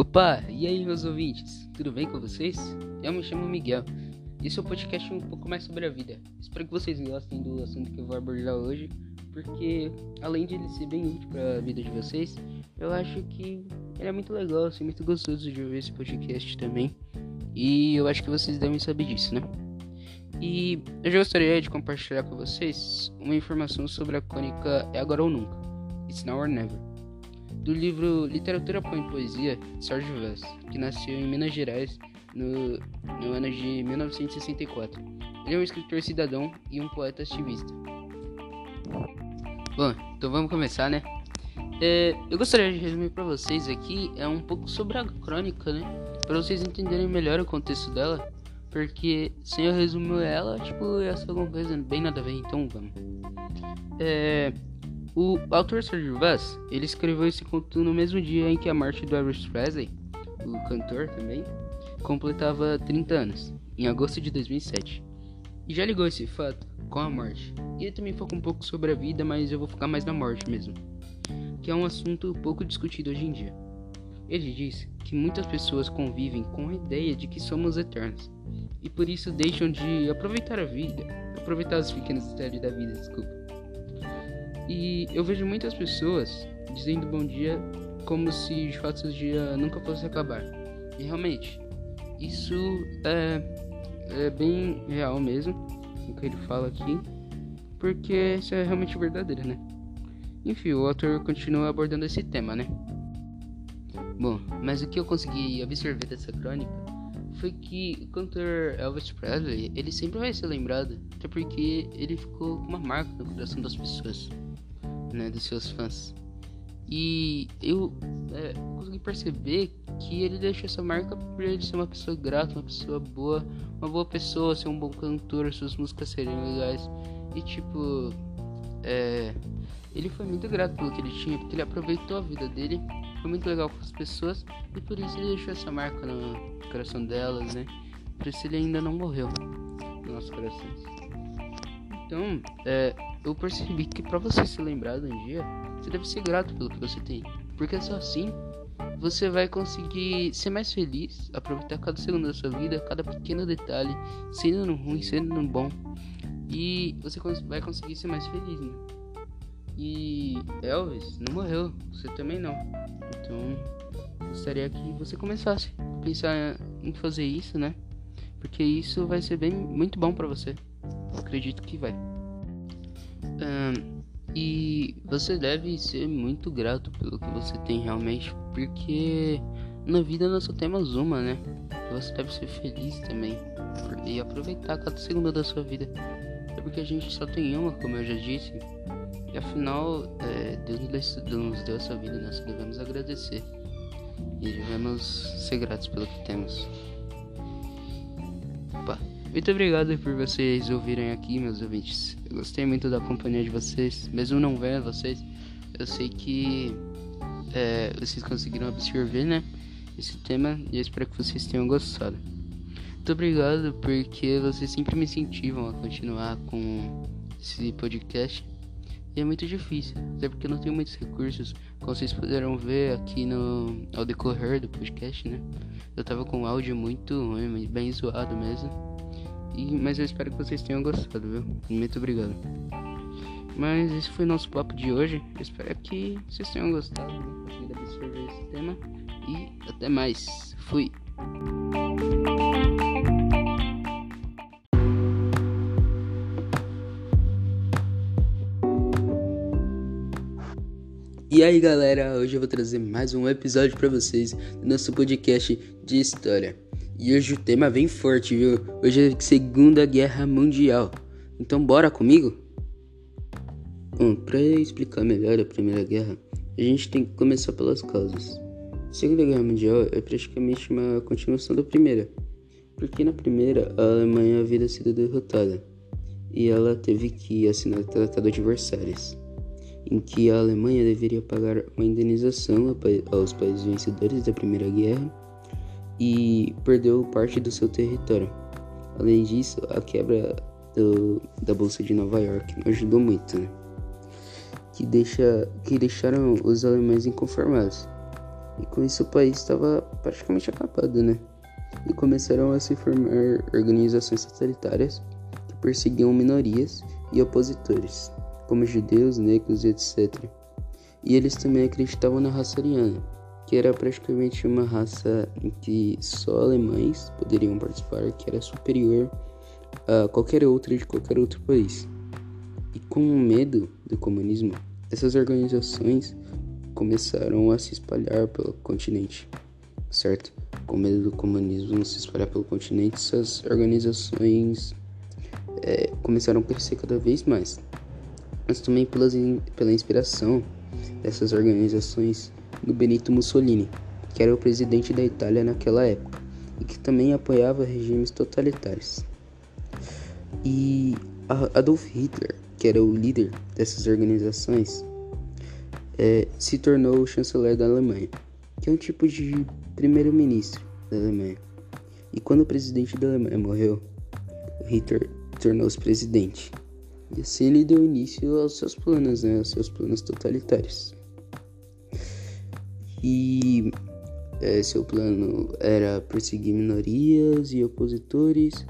Opa, e aí meus ouvintes, tudo bem com vocês? Eu me chamo Miguel e esse é um podcast um pouco mais sobre a vida. Espero que vocês gostem do assunto que eu vou abordar hoje, porque além de ele ser bem útil para a vida de vocês, eu acho que ele é muito legal, assim, muito gostoso de ouvir esse podcast também. E eu acho que vocês devem saber disso, né? E eu já gostaria de compartilhar com vocês uma informação sobre a crônica É Agora ou Nunca, It's Now or Never do livro Literatura, Pão e Poesia, de Sérgio Vaz, que nasceu em Minas Gerais no, no ano de 1964. Ele é um escritor cidadão e um poeta ativista. Bom, então vamos começar, né? É, eu gostaria de resumir para vocês aqui é um pouco sobre a crônica, né? Para vocês entenderem melhor o contexto dela, porque sem eu resumir ela, tipo, ia ser alguma coisa bem nada a ver, então vamos. É, o autor Sergio Vaz, ele escreveu esse conto no mesmo dia em que a morte do Elvis Presley, o cantor também, completava 30 anos, em agosto de 2007. E já ligou esse fato com a morte. E ele também foca um pouco sobre a vida, mas eu vou focar mais na morte mesmo, que é um assunto pouco discutido hoje em dia. Ele diz que muitas pessoas convivem com a ideia de que somos eternos e por isso deixam de aproveitar a vida, aproveitar os pequenos detalhes da vida, desculpa. E eu vejo muitas pessoas dizendo bom dia como se de fato o dia nunca fosse acabar. E realmente, isso é, é bem real mesmo, o que ele fala aqui, porque isso é realmente verdadeiro, né? Enfim, o autor continua abordando esse tema, né? Bom, mas o que eu consegui absorver dessa crônica foi que o cantor Elvis Presley, ele sempre vai ser lembrado, até porque ele ficou com uma marca no coração das pessoas né, dos seus fãs. E eu é, consegui perceber que ele deixou essa marca por ele ser uma pessoa grata, uma pessoa boa, uma boa pessoa, ser um bom cantor, suas músicas serem legais. E tipo, é, ele foi muito grato pelo que ele tinha, porque ele aproveitou a vida dele, foi muito legal com as pessoas e por isso ele deixou essa marca no coração delas, né? Por isso ele ainda não morreu nos nossos. Então, é, eu percebi que para você se lembrar de um dia, você deve ser grato pelo que você tem. Porque só assim você vai conseguir ser mais feliz, aproveitar cada segundo da sua vida, cada pequeno detalhe, sendo no ruim, sendo no bom. E você vai conseguir ser mais feliz, né? E Elvis não morreu, você também não. Então, gostaria que você começasse a pensar em fazer isso, né? Porque isso vai ser bem muito bom para você. Acredito que vai. E você deve ser muito grato pelo que você tem realmente, porque na vida nós só temos uma, né? Você deve ser feliz também e aproveitar cada segundo da sua vida. É porque a gente só tem uma, como eu já disse. E afinal, é, Deus nos deu essa vida, nós devemos agradecer. E devemos ser gratos pelo que temos. Muito obrigado por vocês ouvirem aqui, meus ouvintes. Eu gostei muito da companhia de vocês, mesmo não vendo vocês. Eu sei que é, vocês conseguiram absorver, né? Esse tema e eu espero que vocês tenham gostado. Muito obrigado porque vocês sempre me incentivam a continuar com esse podcast. E é muito difícil, até porque eu não tenho muitos recursos. Como vocês puderam ver aqui no ao decorrer do podcast, né? Eu tava com um áudio muito ruim, bem zoado mesmo. E, mas eu espero que vocês tenham gostado, viu? Muito obrigado. Mas esse foi nosso papo de hoje. Eu espero que vocês tenham gostado, conseguido absorver esse tema. E até mais. Fui. E aí galera, hoje eu vou trazer mais um episódio para vocês do nosso podcast de história. E hoje o tema vem forte, viu? Hoje é Segunda Guerra Mundial. Então bora comigo? Bom, para explicar melhor a Primeira Guerra, a gente tem que começar pelas causas. A Segunda Guerra Mundial é praticamente uma continuação da Primeira, porque na Primeira a Alemanha havia sido derrotada e ela teve que assinar o Tratado de Versalhes, em que a Alemanha deveria pagar uma indenização aos países vencedores da Primeira Guerra e perdeu parte do seu território. Além disso, a quebra do, da Bolsa de Nova York ajudou muito, né? que, deixa, que deixaram os alemães inconformados. E com isso o país estava praticamente acabado, né? E começaram a se formar organizações totalitárias que perseguiam minorias e opositores, como judeus, negros e etc. E eles também acreditavam na raça ariana, que era praticamente uma raça em que só alemães poderiam participar, que era superior a qualquer outra de qualquer outro país. E com o medo do comunismo, essas organizações começaram a se espalhar pelo continente, certo? Com medo do comunismo se espalhar pelo continente, essas organizações é, começaram a crescer cada vez mais. Mas também pelas, pela inspiração dessas organizações do Benito Mussolini, que era o presidente da Itália naquela época e que também apoiava regimes totalitários. E Adolf Hitler, que era o líder dessas organizações, é, se tornou o chanceler da Alemanha, que é um tipo de primeiro-ministro da Alemanha. E quando o presidente da Alemanha morreu, Hitler tornou-se presidente. E assim ele deu início aos seus planos, né, aos seus planos totalitários. E é, seu plano era perseguir minorias e opositores,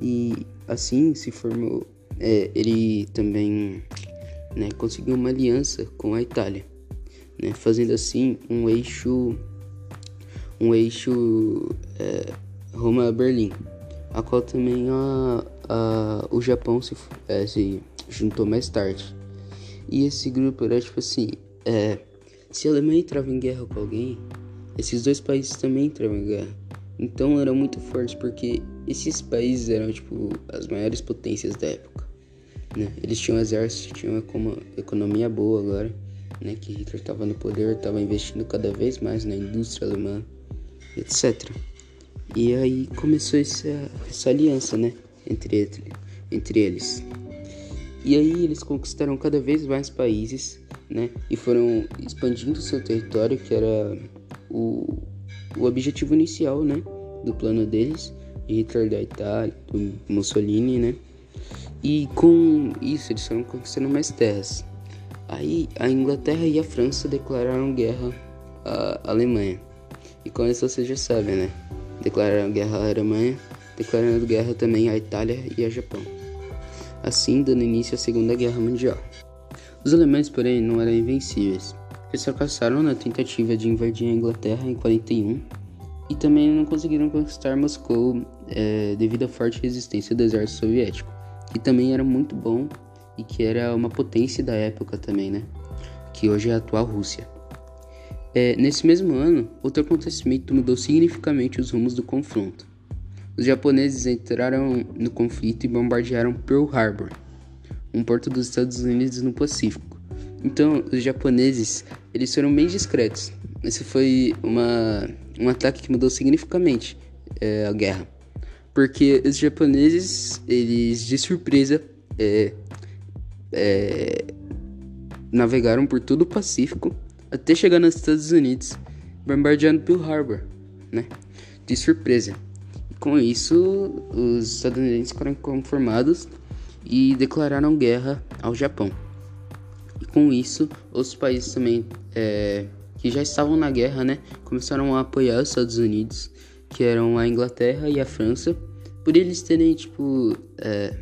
e assim se formou. É, ele também né, conseguiu uma aliança com a Itália, né, fazendo assim um eixo, um eixo é, Roma-Berlim, a qual também a, a, o Japão se, é, se juntou mais tarde. E esse grupo era tipo assim, é, se a Alemanha entrava em guerra com alguém, esses dois países também entravam em guerra. Então era muito forte porque esses países eram tipo as maiores potências da época. Né? Eles tinham exército, tinham uma economia boa agora, né? Que Hitler estava no poder, estava investindo cada vez mais na indústria alemã, etc. E aí começou essa, essa aliança, né? Entre, entre eles. E aí eles conquistaram cada vez mais países né? E foram expandindo seu território, que era o, o objetivo inicial, né? Do plano deles, de Hitler da Itália, do Mussolini, né? E com isso eles foram conquistando mais terras. Aí a Inglaterra e a França declararam guerra à Alemanha. E com isso vocês já sabem, né? Declararam guerra à Alemanha, declarando guerra também à Itália e ao Japão. Assim, dando início à Segunda Guerra Mundial. Os alemães, porém, não eram invencíveis. Eles fracassaram na tentativa de invadir a Inglaterra em 41 e também não conseguiram conquistar Moscou é, devido à forte resistência do exército soviético, que também era muito bom e que era uma potência da época também, né? Que hoje é a atual Rússia. É, nesse mesmo ano, outro acontecimento mudou significativamente os rumos do confronto. Os japoneses entraram no conflito e bombardearam Pearl Harbor, um porto dos Estados Unidos no Pacífico. Então, os japoneses, eles foram bem discretos. Esse foi uma, um ataque que mudou significativamente é, a guerra. Porque os japoneses, eles de surpresa, é, é, navegaram por todo o Pacífico até chegar nos Estados Unidos, bombardeando Pearl Harbor, né? De surpresa. Com isso, os estadunidenses foram conformados e declararam guerra ao Japão. E com isso, outros países também é, que já estavam na guerra, né, começaram a apoiar os Estados Unidos, que eram a Inglaterra e a França, por eles terem tipo é,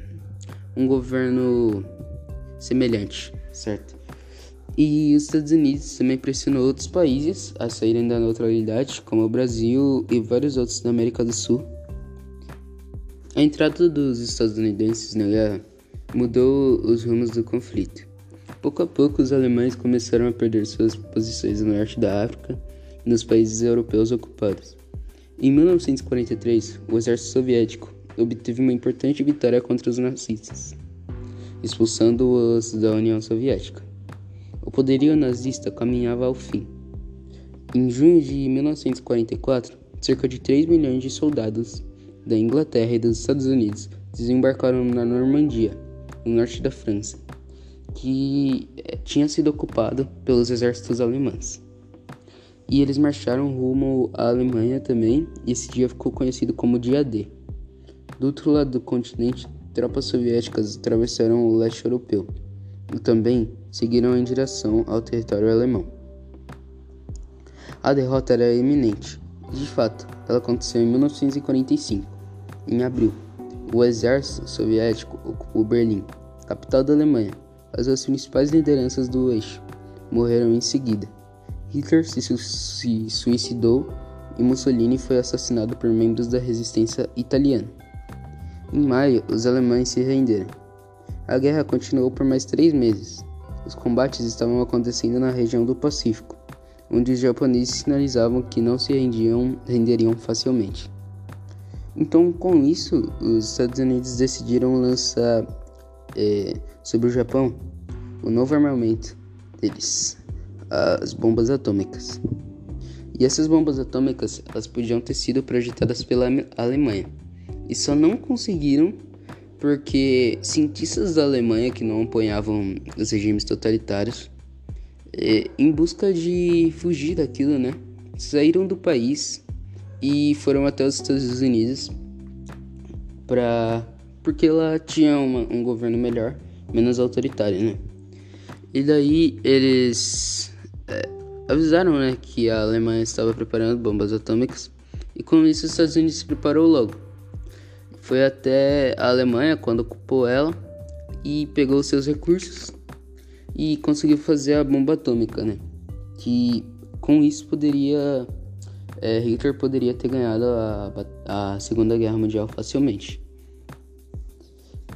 um governo semelhante, certo? E os Estados Unidos também pressionou outros países a saírem da neutralidade, como o Brasil e vários outros da América do Sul, a entrada dos estadunidenses na guerra mudou os rumos do conflito. Pouco a pouco, os alemães começaram a perder suas posições no norte da África e nos países europeus ocupados. Em 1943, o exército soviético obteve uma importante vitória contra os nazistas, expulsando-os da União Soviética. O poderio nazista caminhava ao fim. Em junho de 1944, cerca de 3 milhões de soldados da Inglaterra e dos Estados Unidos desembarcaram na Normandia, no norte da França, que eh, tinha sido ocupado pelos exércitos alemães. E eles marcharam rumo à Alemanha também, e esse dia ficou conhecido como Dia D. Do outro lado do continente, tropas soviéticas atravessaram o leste europeu e também seguiram em direção ao território alemão. A derrota era iminente. De fato, ela aconteceu em 1945. Em abril, o exército soviético ocupou Berlim, capital da Alemanha. As duas principais lideranças do eixo morreram em seguida. Hitler se, su se suicidou e Mussolini foi assassinado por membros da resistência italiana. Em maio, os alemães se renderam. A guerra continuou por mais três meses. Os combates estavam acontecendo na região do Pacífico, onde os japoneses sinalizavam que não se rendiam, renderiam facilmente. Então, com isso, os Estados Unidos decidiram lançar é, sobre o Japão o novo armamento deles, as bombas atômicas. E essas bombas atômicas elas podiam ter sido projetadas pela Alemanha e só não conseguiram porque cientistas da Alemanha que não apoiavam os regimes totalitários, é, em busca de fugir daquilo, né, saíram do país e foram até os Estados Unidos para porque lá tinha uma, um governo melhor, menos autoritário, né? E daí eles é, avisaram, né, que a Alemanha estava preparando bombas atômicas e com isso os Estados Unidos se preparou logo. Foi até a Alemanha quando ocupou ela e pegou seus recursos e conseguiu fazer a bomba atômica, né? Que com isso poderia é, Hitler poderia ter ganhado a, a Segunda Guerra Mundial facilmente.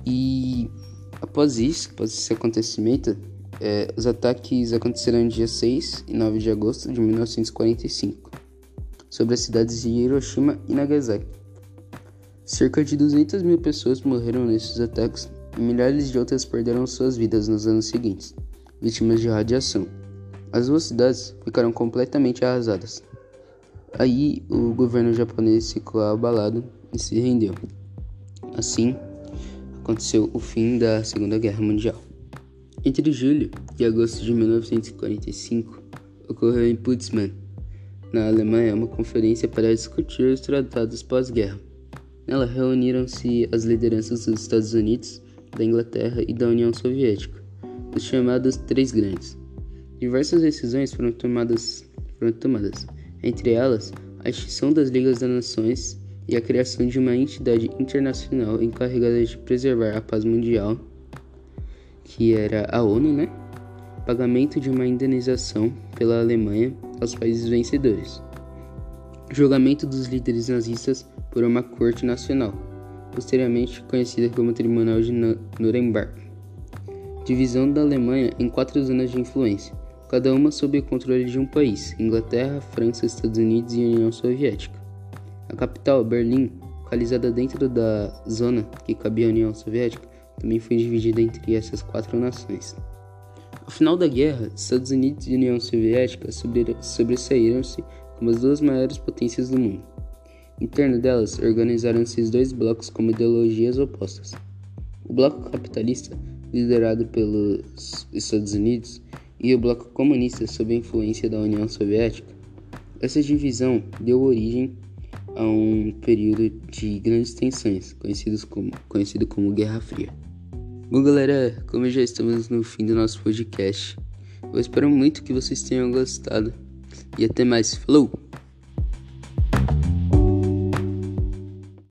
E após isso, após esse acontecimento, é, os ataques aconteceram no dia 6 e 9 de agosto de 1945 sobre as cidades de Hiroshima e Nagasaki. Cerca de 200 mil pessoas morreram nesses ataques e milhares de outras perderam suas vidas nos anos seguintes, vítimas de radiação. As duas cidades ficaram completamente arrasadas. Aí o governo japonês ficou abalado e se rendeu. Assim, aconteceu o fim da Segunda Guerra Mundial. Entre julho e agosto de 1945, ocorreu em Potsdam, na Alemanha, uma conferência para discutir os tratados pós-guerra. Nela reuniram-se as lideranças dos Estados Unidos, da Inglaterra e da União Soviética, os chamados Três Grandes. Diversas decisões foram tomadas, foram tomadas, entre elas a extinção das Ligas das Nações e a criação de uma entidade internacional encarregada de preservar a paz mundial, que era a ONU, né? Pagamento de uma indenização pela Alemanha aos países vencedores. Julgamento dos líderes nazistas por uma corte nacional, posteriormente conhecida como Tribunal de Nuremberg. Divisão da Alemanha em quatro zonas de influência, cada uma sob o controle de um país: Inglaterra, França, Estados Unidos e União Soviética. A capital, Berlim, localizada dentro da zona que cabia à União Soviética, também foi dividida entre essas quatro nações. Ao final da guerra, Estados Unidos e União Soviética sobressaíram-se como as duas maiores potências do mundo. Em torno delas, organizaram-se dois blocos com ideologias opostas. O bloco capitalista, liderado pelos Estados Unidos, e o bloco comunista sob a influência da União Soviética. Essa divisão deu origem a um período de grandes tensões, conhecidos como, conhecido como Guerra Fria. Bom, galera, como já estamos no fim do nosso podcast, eu espero muito que vocês tenham gostado. E até mais. Falou!